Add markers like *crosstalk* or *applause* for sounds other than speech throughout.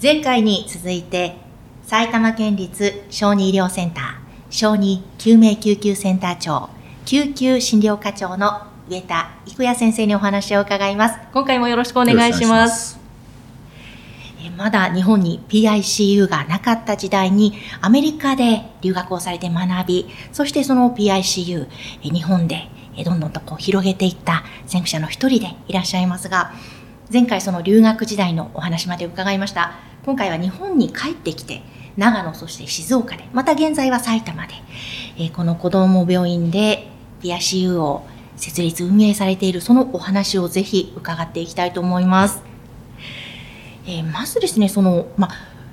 前回に続いて埼玉県立小児医療センター小児救命救急センター長救急診療課長の上田育也先生にお話を伺います。今回もよろしくお願いします。えまだ日本に PICU がなかった時代にアメリカで留学をされて学びそしてその PICU え日本でえどんどんとこう広げていった先駆者の一人でいらっしゃいますが前回その留学時代のお話まで伺いました。今回は日本に帰ってきて長野そして静岡でまた現在は埼玉で、えー、この子ども病院で PICU を設立運営されているそのお話をぜひ伺っていきたいと思います、えー、まずですねその、ま、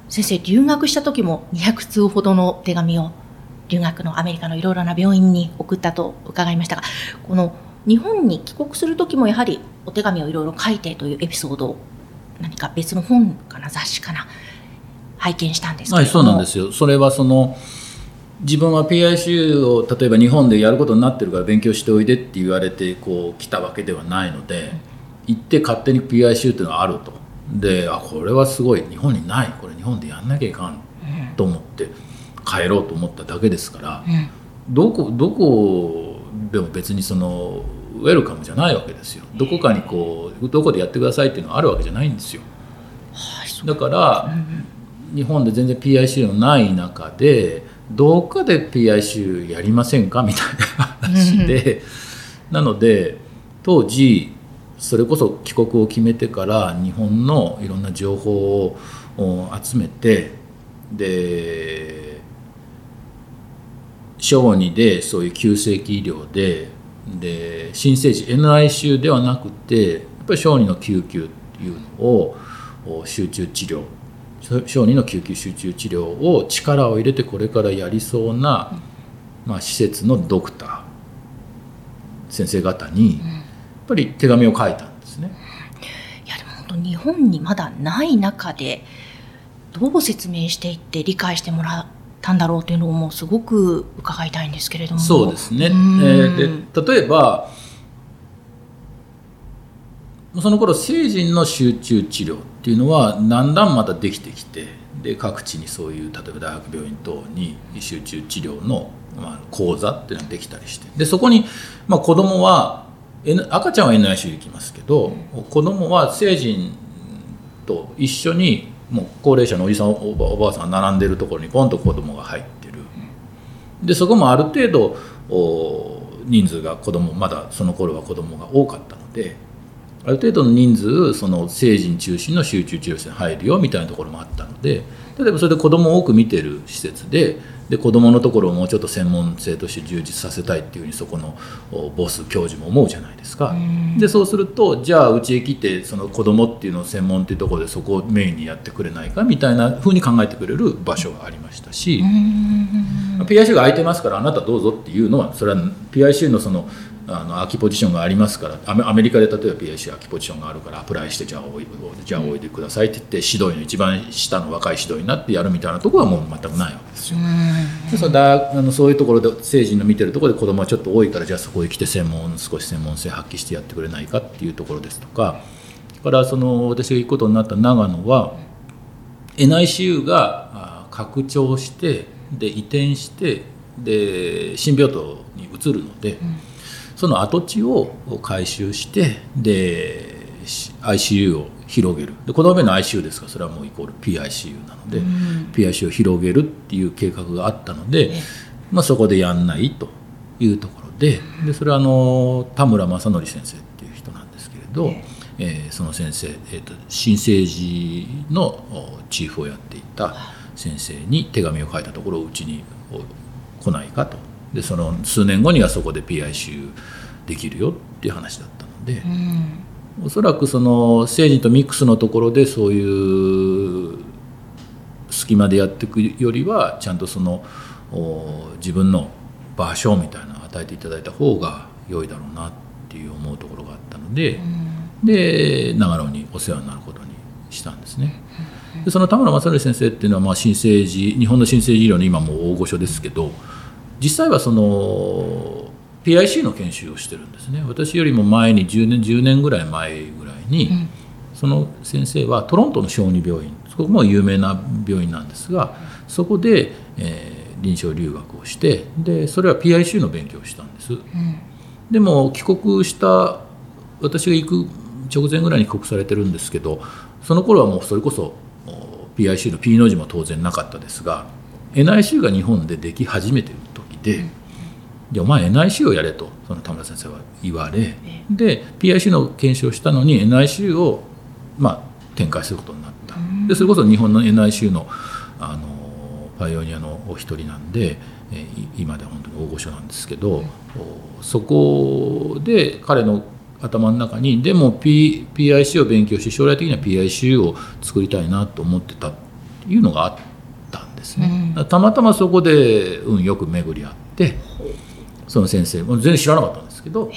先生留学した時も200通ほどの手紙を留学のアメリカのいろいろな病院に送ったと伺いましたがこの日本に帰国する時もやはりお手紙をいろいろ書いてというエピソードを何か別の本かな雑誌かな拝見したんですけはいそうなんですよ。それはその自分は PICU を例えば日本でやることになってるから勉強しておいでって言われてこう来たわけではないので、行って勝手に PICU っていうのがあると。であこれはすごい日本にない。これ日本でやんなきゃいかんと思って帰ろうと思っただけですから、うん、どこどこでも別にそのウェルカムじゃないわけですよ。どこかにこうどこでやってくださいっていうのがあるわけじゃないんですよ、だから、日本で全然 PICU のない中でどっかで PICU やりませんかみたいな話で、なので当時それこそ帰国を決めてから日本のいろんな情報を集めてで小児でそういう急性期医療でで新生児 NICU ではなくてやっぱり小児の救急っていうのを集中治療。小児の救急集中治療を力を入れてこれからやりそうな、まあ、施設のドクター。先生方にやっぱり手紙を書いたんですね。いやでも本当日本にまだない中でどう説明していって理解してもらったんだろうというのをもうすごく伺いたいんですけれども。そうですね、えー、で例えばその頃成人の集中治療っていうのはだんだんまたできてきてで各地にそういう例えば大学病院等に集中治療の、まあ、講座っていうのができたりして。でそこに、まあ、子供は、赤ちゃんは NICU 行きますけど、うん、子供は成人と一緒にもう高齢者のおじさんおばあさん並んでるところにポンと子供が入ってる。でそこもある程度人数が子供まだその頃は子供が多かったのである程度の人数その成人中心の集中治療室に入るよみたいなところもあったので例えばそれで子どもを多く見てる施設でで子どものところをもうちょっと専門性として充実させたいっていうふうにそこのボス教授も思うじゃないですか。でそうするとじゃあうちへ来てその子どもっていうのを専門っていうところでそこをメインにやってくれないかみたいなふうに考えてくれる場所がありましたし PIC が空いてますからあなたどうぞっていうのはそれは PIC のそのあの空きポジションがありますからアメリカで例えば PIC 空きポジションがあるからアプライしてじゃあおいじゃあおいでくださいって言って指導員の一番下の若い指導員になってやるみたいなところはもう全くないわけですよ。でそだあのそういうところで成人の見てるところで子供はちょっと多いからじゃあそこへ来て専門少し専門性発揮してやってくれないかっていうところですとかからその私が行くことになった長野は NICU が拡張してで移転してで新病棟に移るので。うんその跡地を改修してで ICU を広げる。でこの上の ICU ですか？らそれはもうイコール PICU なので、うん、PICU を広げるっていう計画があったので、まあ、そこでやんないというところででそれはあの田村正則先生っていう人なんですけれど、えー、その先生、えーと、新生児のチーフをやっていた先生に手紙を書いたところうちに来ないかと。でその数年後にはそこで PICU できるよっていう話だったので、うん、おそらくその成人とミックスのところでそういう隙間でやっていくよりはちゃんとその自分の場所みたいなのを与えていただいた方が良いだろうなっていう思うところがあったので、で長野にお世話になることにしたんですね。でその田村正則先生っていうのはまあ新生児日本の新生児医療の今も大御所ですけど実際はその PIC の研修をしてるんですね。私よりも前に10年 ,10 年ぐらい前ぐらいに、うん、その先生はトロントの小児病院そこも有名な病院なんですがそこで、えー、臨床留学をしてでそれは PIC の勉強をしたんです、うん、でも帰国した私が行く直前ぐらいに帰国されてるんですけどその頃はもうそれこそ PIC の P の字も当然なかったですが NIC が日本ででき始めてる時で、お前 NIC をやれとその田村先生は言われで PIC の研修をしたのに NIC を、まあ、展開することになった。でそれこそ日本の NIC のあのパイオニアのお一人なんで、え今では本当に大御所なんですけど、そこで彼の頭の中にでも、P、PIC を勉強し将来的には PIC を作りたいなと思ってたっていうのがあったんですね、うん、たまたまそこで運よく巡り合ってその先生も全然知らなかったんですけど、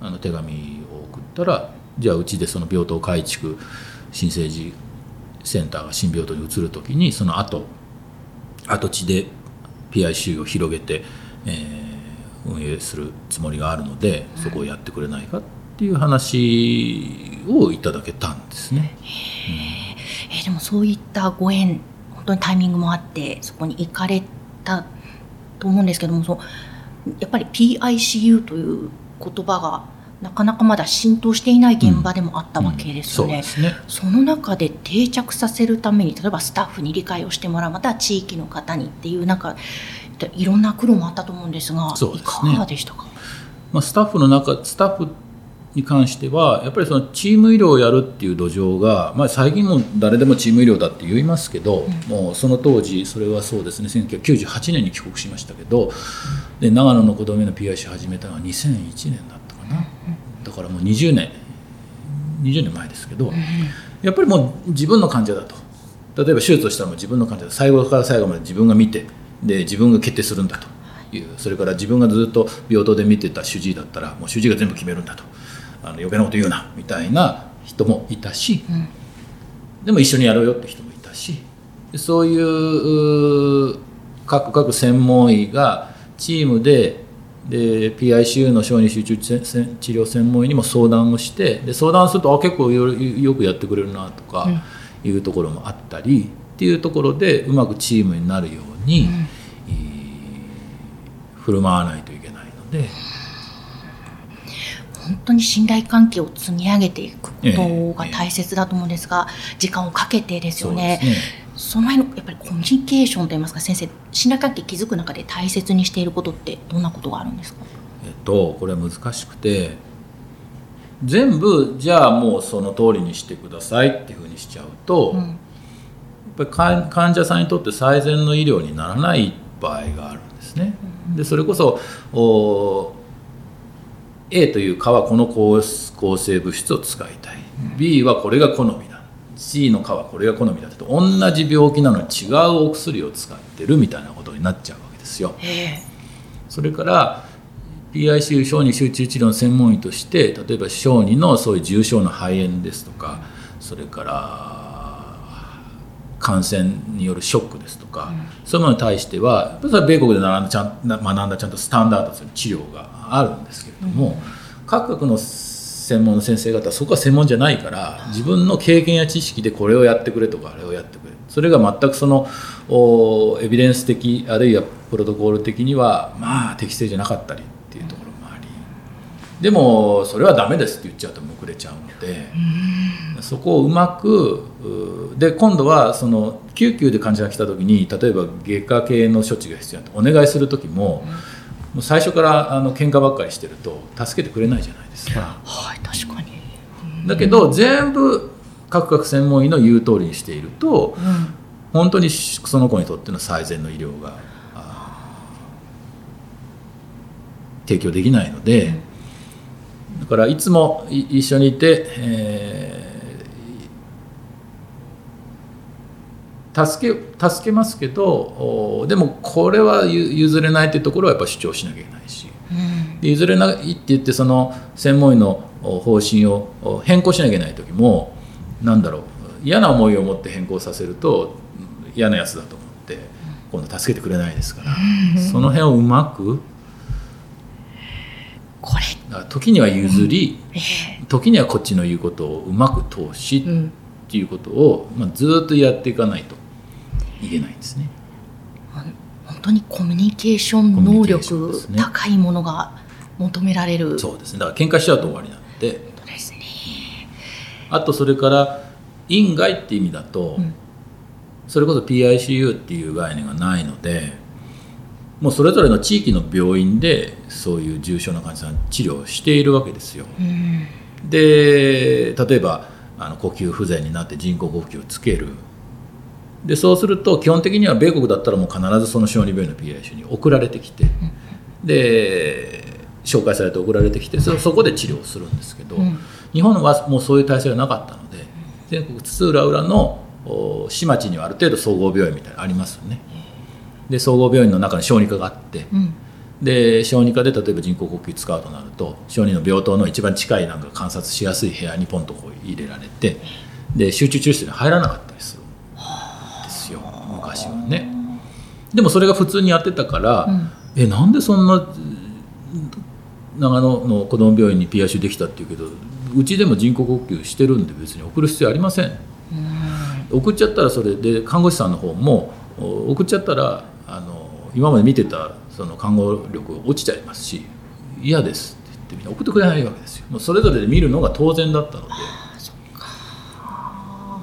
あの手紙を送ったらじゃあうちでその病棟改築新生児センターが新病棟に移る時にその後跡地で PIC を広げて、えー、運営するつもりがあるのでそこをやってくれないかっていう話をいただけたんですね。えー、でもそういったご縁本当にタイミングもあってそこに行かれたと思うんですけどもそうやっぱり PICU という言葉がなかなかまだ浸透していない現場でもあったわけですよね。うんうん、そね。その中で定着させるために例えばスタッフに理解をしてもらうまた地域の方にっていうなんかいろんな苦労もあったと思うんですが、すね、いかがでしたか、まあ、スタッフの中スタッフに関してはやっぱりそのチーム医療をやるっていう土壌が、まあ、最近も誰でもチーム医療だって言いますけど、うん、もうその当時それはそうですね1998年に帰国しましたけど、で長野の子供の PIC 始めたのは2001年だったかな、うん、だからもう20年20年前ですけど、うん、やっぱりもう自分の患者だと。例えば手術をしたらも自分の患者だ。最後から最後まで自分が見てで自分が決定するんだという。それから自分がずっと病棟で見てた主治医だったらもう主治医が全部決めるんだと。あの余計なこと言うなみたいな人もいたし、うん、でも一緒にやろうよって人もいたしそういう各各専門医がチームでで PICU の小児集中治療専門医にも相談をしてで相談するとあ結構よよくやってくれるなとかいうところもあったり、っていうところでうまくチームになるように、うん、振る舞わないといけないので。本当に信頼関係を積み上げていくことが大切だと思うんですが、時間をかけてですよね。その辺のやっぱりコミュニケーションといいますか先生信頼関係築く中で大切にしていることってどんなことがあるんですか？えっとこれは難しくて全部じゃあもうその通りにしてくださいっていうふうにしちゃうと、うん、やっぱり患者さんにとって最善の医療にならない場合があるんですね。でそれこそお A という蚊はこの抗生物質を使いたい。B はこれが好みだ。C の蚊はこれが好みだと同じ病気なのに違うお薬を使ってるみたいなことになっちゃうわけですよ。それから PICU 小児集中治療の専門医として例えば小児のそういう重症な肺炎ですとかそれから感染によるショックですとか、うん、そういうものに対しては米国で学んだちゃん学んだちゃんとスタンダードする治療があるんですけれども、各国の専門の先生方はそこは専門じゃないから自分の経験や知識でこれをやってくれとかあれをやってくれそれが全くそのエビデンス的あるいはプロトコール的にはまあ適正じゃなかったりっていうところもありでもそれはダメですって言っちゃうとむくれちゃうのでそこをうまくで今度はその救急で患者が来た時に例えば外科系の処置が必要だとお願いする時も。うんもう最初からあの喧嘩ばっかりしてると助けてくれないじゃないですか。はい確かに。だけど全部各々専門医の言う通りにしていると、うん、本当にその子にとっての最善の医療が提供できないので、うん、だからいつも一緒にいて、えー、助け助けますけどおでもこれはゆ譲れないっていうところはやっぱ主張しなきゃいけないし。うん。で譲れないって言ってその専門医のお方針をお変更しなきゃいけない時もなんだろう嫌な思いを持って変更させるとうん嫌なやつだと思って今度助けてくれないですから。その辺をうまくこれ。時には譲りえ時にはこっちの言うことをうまく通しえうんっていうことを、まあ、ずっとやっていかないといけないんですね。本当にコミュニケーション能力高いものが求められるそうですねだから喧嘩しちゃうと終わりなのでことですね。あとそれから院外って意味だと、うんそれこそ PICU っていう概念がないのでもうそれぞれの地域の病院でそういう重症な患者さん治療をしているわけですよ。うんで例えばあの呼吸不全になって人工呼吸をつけるでそうすると基本的には米国だったらもう必ずその小児病院の PICU に送られてきてで紹介されて送られてきてそそこで治療するんですけど、うん日本はもうそういう体制がなかったので全国津々浦々の市町にはある程度総合病院みたいなのありますよね。で総合病院の中に小児科があってうんで小児科で例えば人工呼吸使うとなると小児の病棟の一番近いなんか観察しやすい部屋にポンとこう入れられてで集中治療室に入らなかったりするんですよ昔はね。でもそれが普通にやってたから、うん。えなんでそんなうん長野の子ども病院に PICU できたっていうけどうちでも人工呼吸してるんで別に送る必要ありません。うん。送っちゃったらそれで看護師さんの方もお送っちゃったらあの今まで見てたその看護力落ちちゃいますし嫌ですって言ってみんな送ってくれないわけですよ。もうそれぞれで見るのが当然だったので。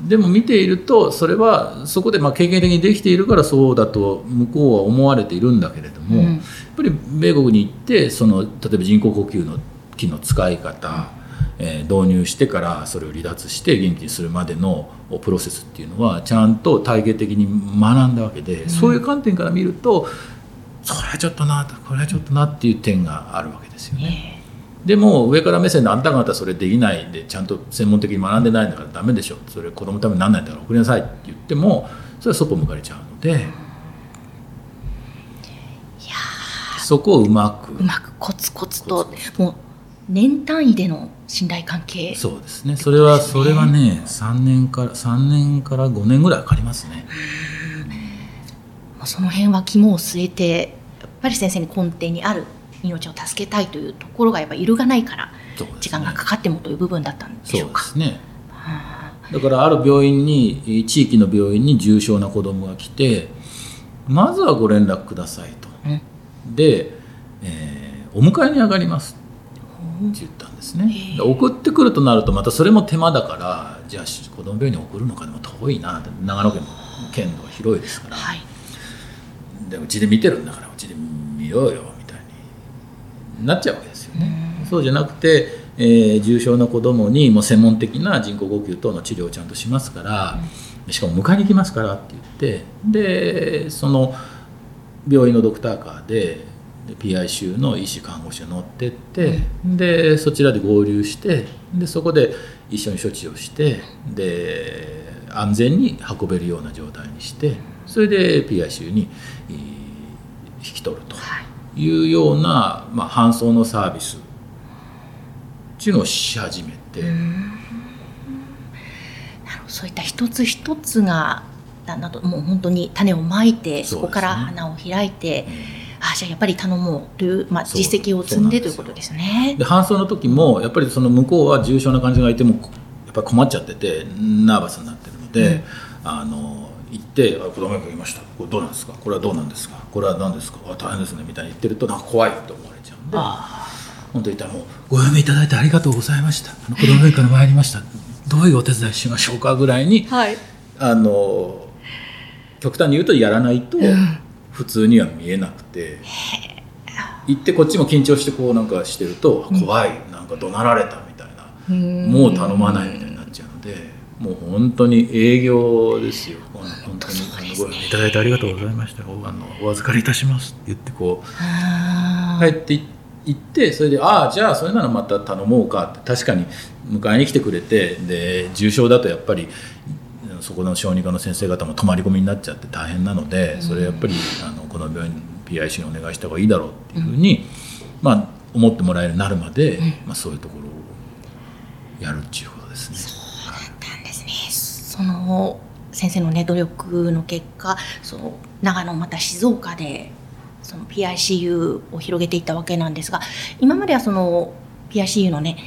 でも見ているとそれはそこでまあ経験的にできているからそうだと向こうは思われているんだけれども、うん。やっぱり米国に行ってその例えば人工呼吸の機の使い方、えー導入してからそれを離脱して元気にするまでのプロセスっていうのはちゃんと体系的に学んだわけで、そういう観点から見るとそれはちょっとなこれはちょっとなっていう点があるわけですよね。でも上から目線であんた方それできないでちゃんと専門的に学んでないんだからダメでしょそれ子供のためにならないんだから送りなさいって言ってもそれはそっぽ向かれちゃうのでそこをうまくうまくコツコツともう年単位での信頼関係。そうですね。それはそれはね3年から3年から5年ぐらいかかりますねまあその辺は肝を据えてやっぱり先生に根底にある命を助けたいというところがやっぱ揺るがないから時間がかかってもという部分だったんでしそうでょうか。すねだからある病院に地域の病院に重症な子供が来てまずはご連絡くださいと。うん。で、えーお迎えに上がりますって言ったんですね。送ってくるとなるとまたそれも手間だからじゃあし子供病院に送るのかでも遠いな。って長野県も県土が広いですから、はいでうちで見てるんだからうちで見ようよみたいになっちゃうわけですよね。そうじゃなくて、えー重症な子どもにもう専門的な人工呼吸等の治療をちゃんとしますから、しかも迎えに行きますからって言ってでその病院のドクターカーでで PICU の医師看護師が乗ってって、でそちらで合流してでそこで一緒に処置をしてで安全に運べるような状態にしてそれで PICU にえー引き取るとはい。いうような、まあ、搬送のサービスっていうのをし始めて、そういった一つ一つがだんだんともう本当に種をまいてそ,、こから花を開いて、あじゃあやっぱり頼もうという、まあ、実績を積んでということですね。で搬送の時もやっぱりその向こうは重症な患者がいてもやっぱり困っちゃっててナーバスになってるので、あの行ってあ「子供がいました。これどうなんですか？これはどうなんですか？これは何ですか？あ大変ですね」みたいに言ってるとなんか怖いと思われちゃうんで。本当に言ったらもう「ご読みいただいてありがとうございました。あの子供病院から参りました。どういうお手伝いしましょうか」ぐらいにはい、あの極端に言うとやらないと普通には見えなくて、行ってこっちも緊張してこうなんかしてると怖い。なんか怒鳴られたみたいな、もう頼まないみたいになっちゃうのでもう本当に営業ですよ本当にご読みいただいてありがとうございました。おあのお預かりいたしますって言ってこうあ帰ってい行ってそれでああじゃあそれならまた頼もうかって。確かに迎えに来てくれてで重症だとやっぱり、うんそこの小児科の先生方も泊まり込みになっちゃって大変なのでそれやっぱりあのこの病院 PIC にお願いした方がいいだろうっていうふうに、まあ、思ってもらえるようになるまで、まあ、そういうところをやるっていうことですね。そうだったんですね。その先生のね努力の結果その長野また静岡でその PICU を広げていったわけなんですが今まではその PICU のね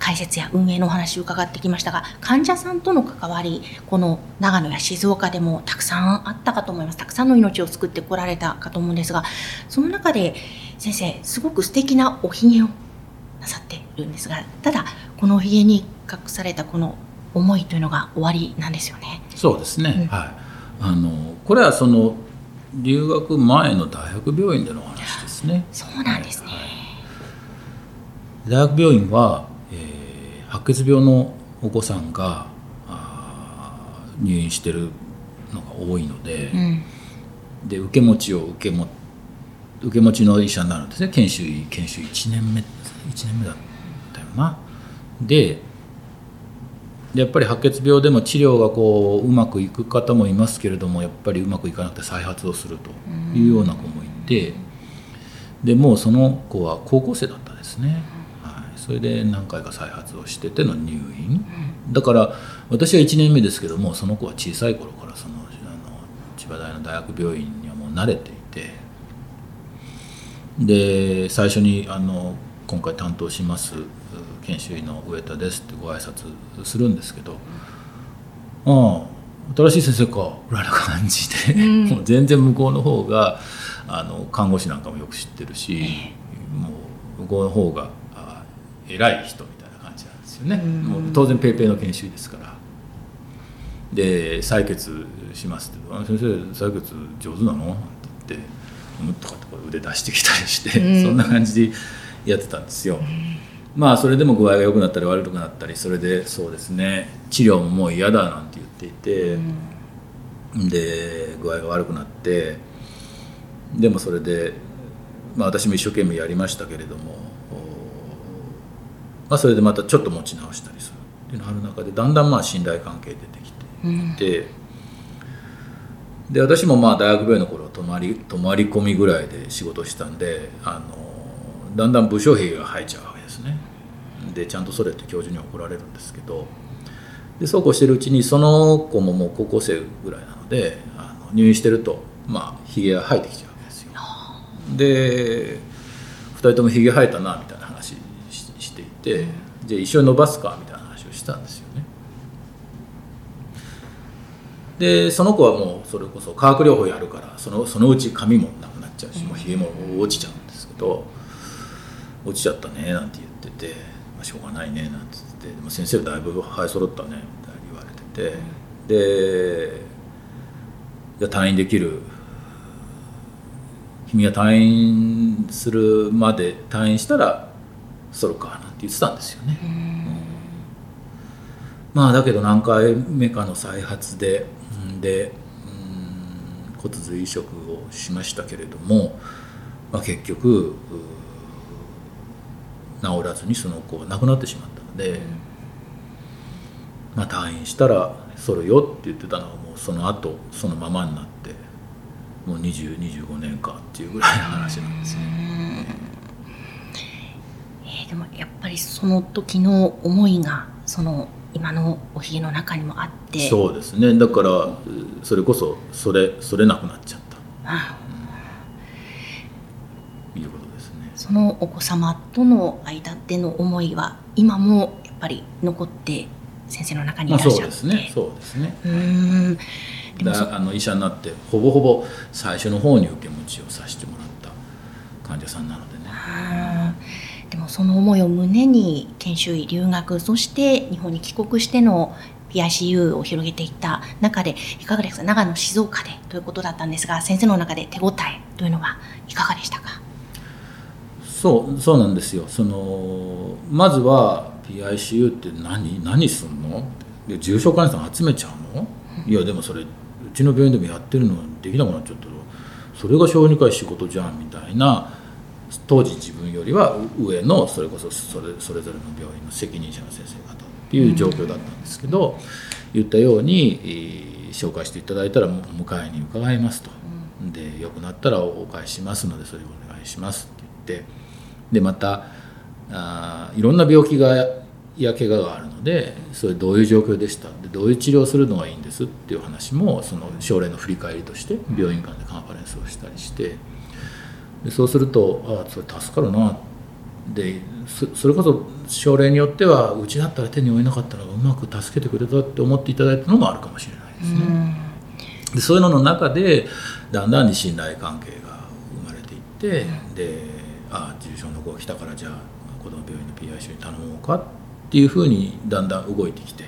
解説や運営のお話を伺ってきましたが患者さんとの関わりこの長野や静岡でもたくさんあったかと思います。たくさんの命を救ってこられたかと思うんですがその中で先生すごく素敵なおひげをなさっているんですがただこのおひげに隠されたこの思いというのが終わりなんですよね。そうですね、うん。はい。あのこれはその留学前の大学病院でのお話ですね。そうなんですね。大学病院は、えー白血病のお子さんが入院してるのが多いので,、うん。で受け持ちを受けも受け持ちの医者になるんですね。研修医研修医1年目1年目だったよな。ででやっぱり白血病でも治療がこううまくいく方もいますけれどもやっぱりうまくいかなくて再発をするというような子もいてでもうその子は高校生だったですね、はい、それで何回か再発をしてての入院。だから私は1年目ですけどもその子は小さい頃からそのあの千葉大の大学病院にはもう慣れていてで最初にあの今回担当します研修医の上田ですってご挨拶するんですけど「ああ新しい先生か」ぐらいな感じで、うん。*laughs* もう全然向こうの方があの看護師なんかもよく知ってるし、もう向こうの方があ偉い人みたいな感じなんですよね、うん。もう当然ペイペイの研修医ですから。で採血しますって「あ先生採血上手なの?」って言って「うん」とかって腕出してきたりして、うん。そんな感じでやってたんですよ、まあそれでも具合が良くなったり悪くなったりそれでそうですね治療ももう嫌だなんて言っていて、で具合が悪くなってでもそれで、まあ、私も一生懸命やりましたけれども、おまあ、それでまたちょっと持ち直したりするっていうのがある中でだんだんまあ信頼関係出てきうん。ていて、で私もまあ大学病院の頃は泊まり泊まり込みぐらいで仕事をしたんであのだんだん部署兵が入っちゃうわけですね。でちゃんとそれって教授に怒られるんですけどでそうこうしてるうちにその子ももう高校生ぐらいなのであの入院してるとまあひげが生えてきちゃうわけですよ。で2人ともひげ生えたなみたいな話ししていてじゃあ一緒に伸ばすかみたいな話をしたんですよね。でその子はもうそれこそ化学療法やるからそのそのうち髪もなくなっちゃうしもうひげも落ちちゃうんですけど落ちちゃったねなんて言ってて、まあ、しょうがないねなんて言っててでも先生だいぶ生え揃ったねみたいに言われててでじゃあ退院できる。君が退院するまで退院したら揃うかなんて言ってたんですよね、まあだけど何回目かの再発でうんでうん骨髄移植をしましたけれども、まあ、結局う治らずにその子は亡くなってしまったので、まあ、退院したらそれよって言ってたのがもうその後そのままになってもう2025年かっていうぐらいの話なんですよ。えーでもやっぱりその時の思いがその今のおひげの中にもあって。そうですね。だからうそれこそそれそれなくなっちゃったあということですね。そのお子様との間での思いは今もやっぱり残って先生の中にいまあ、らっしゃって、そうですね。そうですね。うーんだあの医者になってほぼほぼ最初の方に受け持ちをさせてもらった患者さんなのでね。でもその思いを胸に研修医留学そして日本に帰国しての PICU を広げていった中でいかがですか長野静岡でということだったんですが先生の中で手応えというのはいかがでしたか？そうそうなんですよ。そのまずは PICU って何？何すんの？で重症患者さん集めちゃうの、いやでもそれうちの病院でもやってるのできなくなっちゃったらそれが小児科医仕事じゃんみたいな当時自分よりは上のそれこそそれそれぞれの病院の責任者の先生方っていう状況だったんですけど、言ったように、えー、紹介していただいたら迎えに伺いますと、うん、で良くなったらお返ししますのでそれをお願いしますって言ってでまたあいろんな病気がや怪我があるのでそれどういう状況でした？でどういう治療するのがいいんです？っていう話もその症例の振り返りとして病院間でカンファレンスをしたりしてでそうするとああそれ助かるなでそれこそ症例によってはうちだったら手に負えなかったらうまく助けてくれたって思っていただいたのもあるかもしれないですね。でそういうのの中でだんだんに信頼関係が生まれていって、でああ重症の子が来たからじゃあ子ども病院の PIC に頼もうかっていうふうにだんだん動いてきて、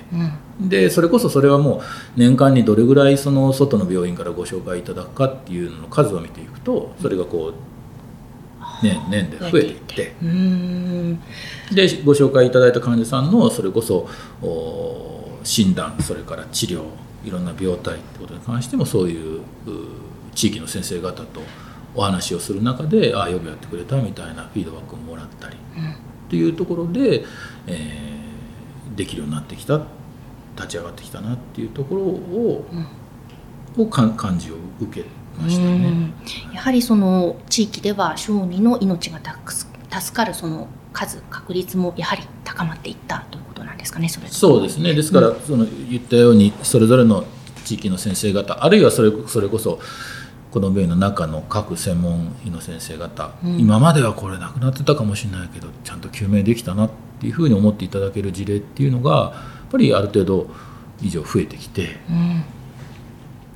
うん、でそれこそそれはもう年間にどれぐらいその外の病院からご紹介いただくかっていうのの数を見ていくとそれがこう年年で増えていって。でご紹介いただいた患者さんのそれこそ診断それから治療いろんな病態ってことに関してもそういう地域の先生方とお話をする中でああよくやってくれたみたいなフィードバックをもらったり、うん、っていうところで、えー、できるようになってきた立ち上がってきたなっていうところを,、うん、を感じを受けましたね。やはりその地域では小児の命が助かるその数確率もやはり高まっていったということなんですかねそれそうですね。ですから、うん、その言ったようにそれぞれの地域の先生方あるいはそれそれこそこの病院の中の各専門医の先生方、うん、今まではこれなくなってたかもしれないけどちゃんと救命できたなっていうふうに思っていただける事例っていうのがやっぱりある程度以上増えてきて、うん、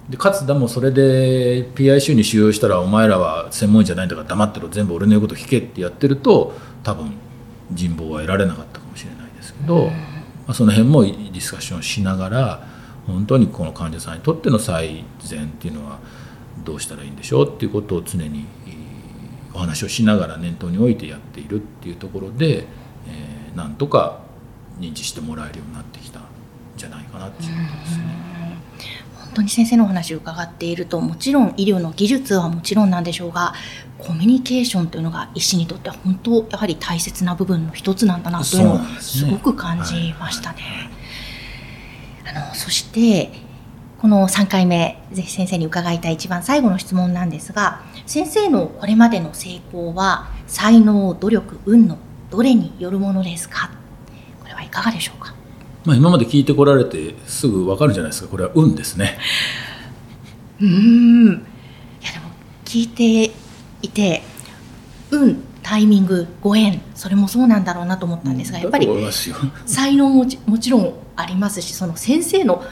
でかつでもそれで PICU に収容したらお前らは専門医じゃないんだから黙ってろ全部俺の言うこと聞けってやってると多分人望は得られなかったかもしれないですけど、うん、まあ、その辺もディスカッションしながら本当にこの患者さんにとっての最善っていうのはどうしたらいいんでしょうっていうことを常にお話をしながら念頭に置いてやっているっていうところで、えー、なんとか認知してもらえるようになってきたんじゃないかなっていうことですね。本当に先生のお話を伺っているともちろん医療の技術はもちろんなんでしょうがコミュニケーションというのが医師にとっては本当やはり大切な部分の一つなんだなというのをすごく感じましたね。はいはい、あのそしてこの3回目ぜひ先生に伺いたい一番最後の質問なんですが先生のこれまでの成功は才能努力運のどれによるものですか？これはいかがでしょうか、まあ、今まで聞いてこられてすぐ分かるじゃないですか。これは運ですね。*laughs* うん。いやでも聞いていて運タイミングご縁それもそうなんだろうなと思ったんですがやっぱり才能も *laughs* もちろんありますしその先生の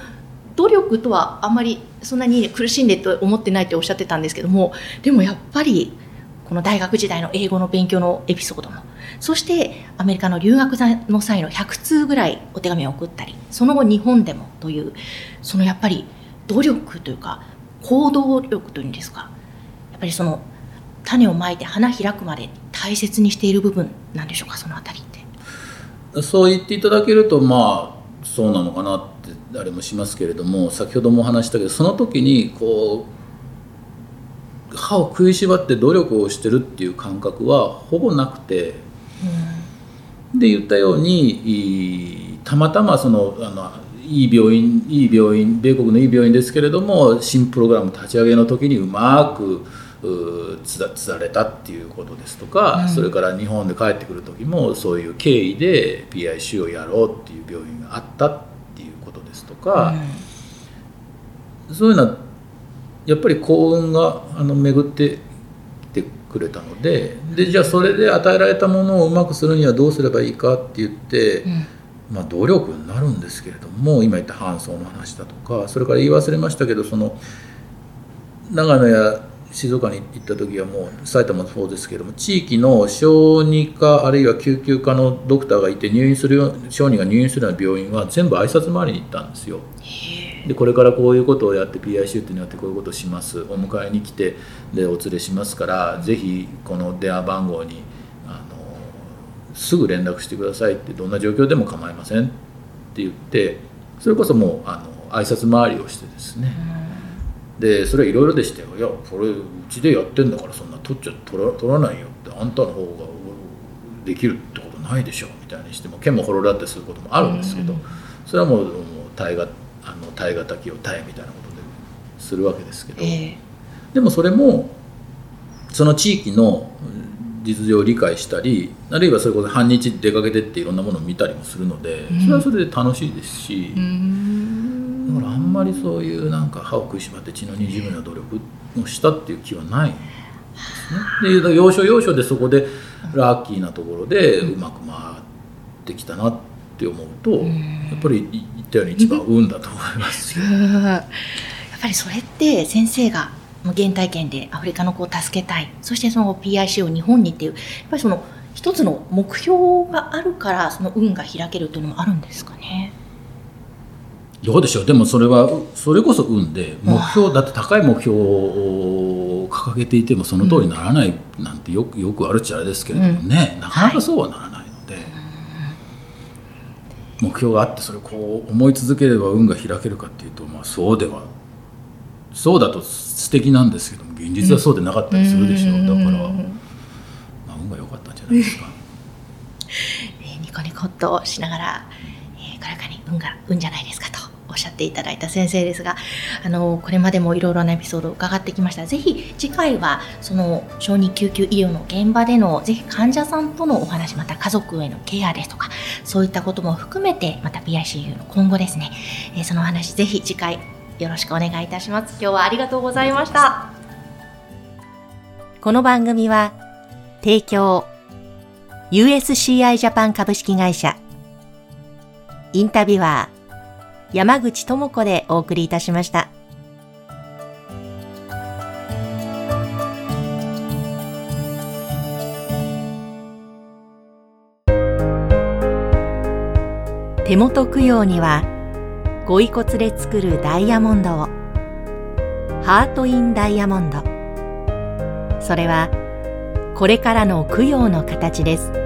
努力とはあんまりそんなに苦しんでと思ってないっておっしゃってたんですけどもでもやっぱりこの大学時代の英語の勉強のエピソードもそしてアメリカの留学の際の100通ぐらいお手紙を送ったりその後日本でもというそのやっぱり努力というか行動力というんですかやっぱりその種をまいて花開くまで大切にしている部分なんでしょうかそのあたりって。そう言っていただけるとまあそうなのかなってあれもしますけれども先ほども話したけどその時にこう歯を食いしばって努力をしてるっていう感覚はほぼなくて、うん、で言ったようにたまたまそのあのいい病院いい病院米国のいい病院ですけれども新プログラム立ち上げの時にうまくつだつだれたっていうことですとか、うん、それから日本で帰ってくる時もそういう経緯で PIC をやろうっていう病院があったってか、うん、そういうのはやっぱり幸運があの巡ってきてくれたのででじゃあそれで与えられたものをうまくするにはどうすればいいかって言って。うんまあ、努力になるんですけれども今言った搬送の話だとかそれから言い忘れましたけどその長野や静岡に行った時はもう埼玉もそうですけども地域の小児科あるいは救急科のドクターがいて入院するよ小児が入院するような病院は全部挨拶回りに行ったんですよ。でこれからこういうことをやって PICU っていうのやってこういうことをしますお迎えに来てでお連れしますからぜひこの電話番号にあのすぐ連絡してくださいってどんな状況でも構いませんって言ってそれこそもうあの挨拶回りをしてですね、でそれはいろいろでしたよ。いやそれうちでやってんだからそんな取っちゃ取ら取らないよってあんたの方ができるってことないでしょみたいにしても剣もほろらってすることもあるんですけど、それはもうもう大河あの耐え難きを耐えみたいなことでするわけですけど、ええ。でもそれもその地域の実情を理解したりあるいはそれこそ半日出かけてっていろんなものを見たりもするのでうん。それはそれで楽しいですし、うんまりそういうなんか歯を食いしばって血のにじむような努力をしたっていう気はないんですね。で要所要所でそこでラッキーなところでうまく回ってきたなって思うと、んやっぱり言ったように一番運だと思いますよ。やっぱりそれって先生が原体験でアフリカの子を助けたいそしてその PIC を日本にっていうやっぱりその一つの目標があるからその運が開けるというのもあるんですかね。どうでしょう？でもそれはそれこそ運で目標だって高い目標を掲げていてもその通りにならないなんてよくよくあるっちゃあれですけれどもね、なかなかそうはならないので、目標があってそれをこう思い続ければ運が開けるかっていうと、まあ、そうではそうだと素敵なんですけども現実はそうでなかったりするでしょう、だから、まあ、運が良かったんじゃないですか。え *laughs* ーニコニコっとしながら、えー、軽やかに運が運じゃないですかとおっしゃっていただいた先生ですがあのこれまでもいろいろなエピソードを伺ってきました。ぜひ次回はその小児救急医療の現場でのぜひ患者さんとのお話また家族へのケアですとかそういったことも含めてまた PICU の今後ですね、えーそのお話ぜひ次回よろしくお願いいたします。今日はありがとうございました。この番組は提供 USCI ジャパン株式会社。インタビュアー山口智子でお送りいたしました。手元供養にはご遺骨で作るダイヤモンドを。ハート・イン・ダイヤモンド。それはこれからの供養の形です。